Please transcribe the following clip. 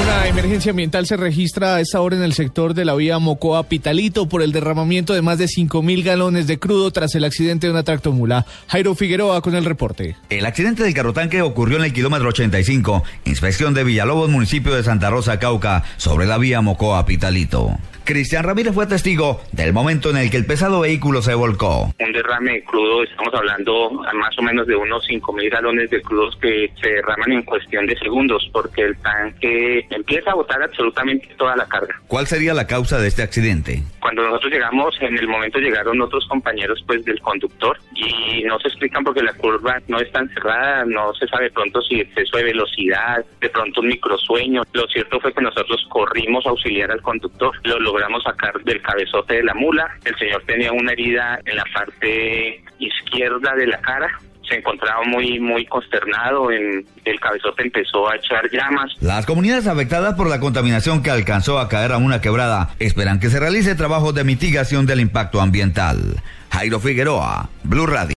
Una emergencia ambiental se registra a esta hora en el sector de la vía Mocoa-Pitalito por el derramamiento de más de 5 mil galones de crudo tras el accidente de una tractomula. Jairo Figueroa con el reporte. El accidente del carrotanque ocurrió en el kilómetro 85, inspección de Villalobos, municipio de Santa Rosa, Cauca, sobre la vía Mocoa-Pitalito. Cristian Ramírez fue testigo del momento en el que el pesado vehículo se volcó. Un derrame de crudo, estamos hablando más o menos de unos 5 mil galones de crudos que se derraman en cuestión de segundos, porque el tanque empieza a botar absolutamente toda la carga. ¿Cuál sería la causa de este accidente? Cuando nosotros llegamos, en el momento llegaron otros compañeros pues del conductor y no se explican porque la curva no está cerrada, no se sabe pronto si exceso de velocidad, de pronto un microsueño. Lo cierto fue que nosotros corrimos a auxiliar al conductor. Lo logramos sacar del cabezote de la mula. El señor tenía una herida en la parte izquierda de la cara se encontraba muy muy consternado, en el cabezote empezó a echar llamas. Las comunidades afectadas por la contaminación que alcanzó a caer a una quebrada esperan que se realice trabajo de mitigación del impacto ambiental. Jairo Figueroa, Blue Radio.